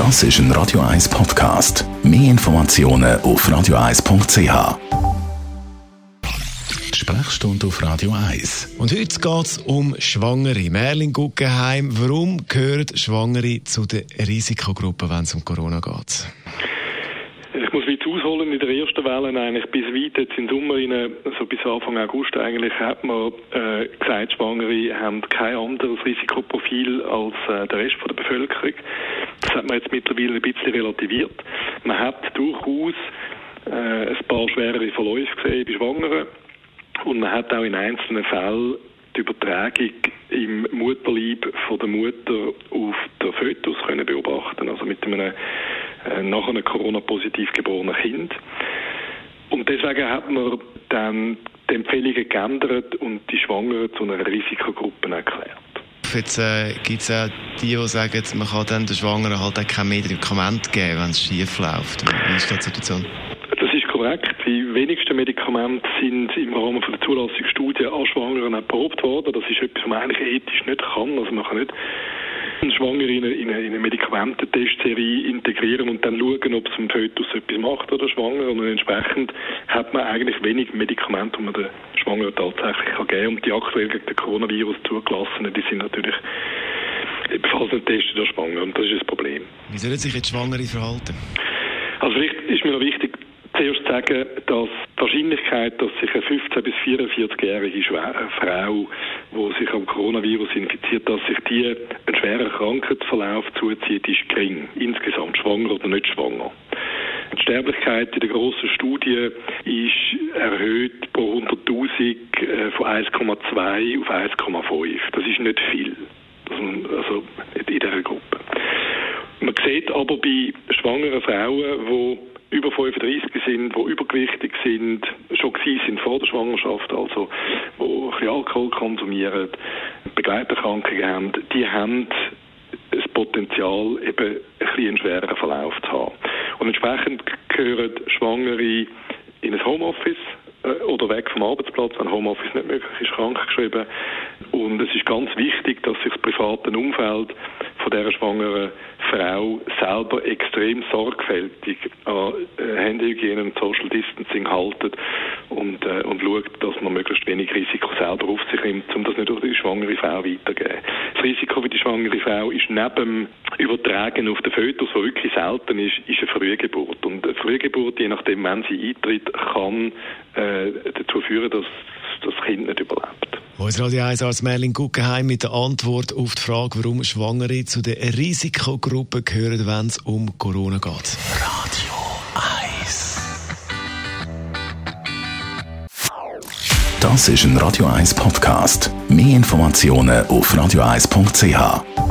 Das ist ein Radio 1 Podcast. Mehr Informationen auf radio1.ch. Sprechstunde auf Radio 1. Und heute geht es um Schwangere. Merlin Guggenheim, warum gehören Schwangere zu der Risikogruppe, wenn es um Corona geht? Ich muss weit ausholen in der ersten Welle eigentlich bis weit jetzt im Sommer rein, so bis Anfang August eigentlich hat man äh, gesagt, Schwangere haben kein anderes Risikoprofil als äh, der Rest von der Bevölkerung. Man jetzt mittlerweile ein bisschen relativiert. Man hat durchaus äh, ein paar schwerere Verläufe gesehen bei Schwangeren und man hat auch in einzelnen Fällen die Übertragung im Mutterleib von der Mutter auf den Fötus können beobachten, also mit einem äh, nach einem Corona-positiv geborenen Kind. Und deswegen hat man dann die Empfehlungen geändert und die Schwangeren zu einer Risikogruppe erklärt. Jetzt äh, gibt es auch die, die sagen, man kann dann den Schwangeren halt auch kein Medikament geben, wenn es schief läuft. Wie ist die Situation? Das ist korrekt. Die wenigsten Medikamente sind im Rahmen von der Zulassungsstudie an Schwangeren erprobt worden. Das ist etwas, was man eigentlich ethisch nicht kann. Also man kann nicht Schwangere in eine, in eine Medikamententestserie integrieren und dann schauen, ob es dem Fötus etwas macht oder schwanger. Und entsprechend hat man eigentlich wenig Medikamente, die man der Schwangeren tatsächlich kann geben kann. Und die aktuell gegen den Coronavirus zugelassenen, die sind natürlich ebenfalls nicht testet oder schwanger. Und das ist das Problem. Wie sollen sich jetzt Schwangere verhalten? Also vielleicht ist mir noch wichtig, zuerst zu sagen, dass die Wahrscheinlichkeit, dass sich eine 15- bis 44-jährige Frau, die sich am Coronavirus infiziert, dass sich die einen schweren Krankheitsverlauf zuzieht, ist gering. Insgesamt schwanger oder nicht schwanger. Die Sterblichkeit in der grossen Studie ist erhöht pro 100.000 äh, von 1,2 auf 1,5. Das ist nicht viel. Also in dieser Gruppe. Man sieht aber bei schwangeren Frauen, die über 35 sind, die übergewichtig sind, schon gewesen sind vor der Schwangerschaft, also die ein Alkohol konsumieren, Begleiterkrankungen haben, die haben das Potenzial, eben ein einen schweren Verlauf zu haben. Und entsprechend gehören Schwangere in ein Homeoffice äh, oder weg vom Arbeitsplatz, wenn Homeoffice nicht möglich ist, krankgeschrieben. Und es ist ganz wichtig, dass sich das private Umfeld von dieser schwangeren Frau selber extrem sorgfältig an äh, Handyhygiene und Social Distancing haltet und, äh, und schaut, dass man möglichst wenig Risiko selber auf sich nimmt, um das nicht durch die schwangere Frau weiterzugeben. Das Risiko für die schwangere Frau ist neben dem Übertragen auf den Fötus, was wirklich selten ist, ist eine Frühgeburt. Und eine Frühgeburt, je nachdem, wann sie eintritt, kann äh, dazu führen, dass das Kind nicht überlebt. Unser Radio 1 Arzt Merlin Guggenheim mit der Antwort auf die Frage, warum Schwangere zu der Risikogruppe gehören, wenn es um Corona geht. Radio 1. Das ist ein Radio 1 Podcast. Mehr Informationen auf radio1.ch.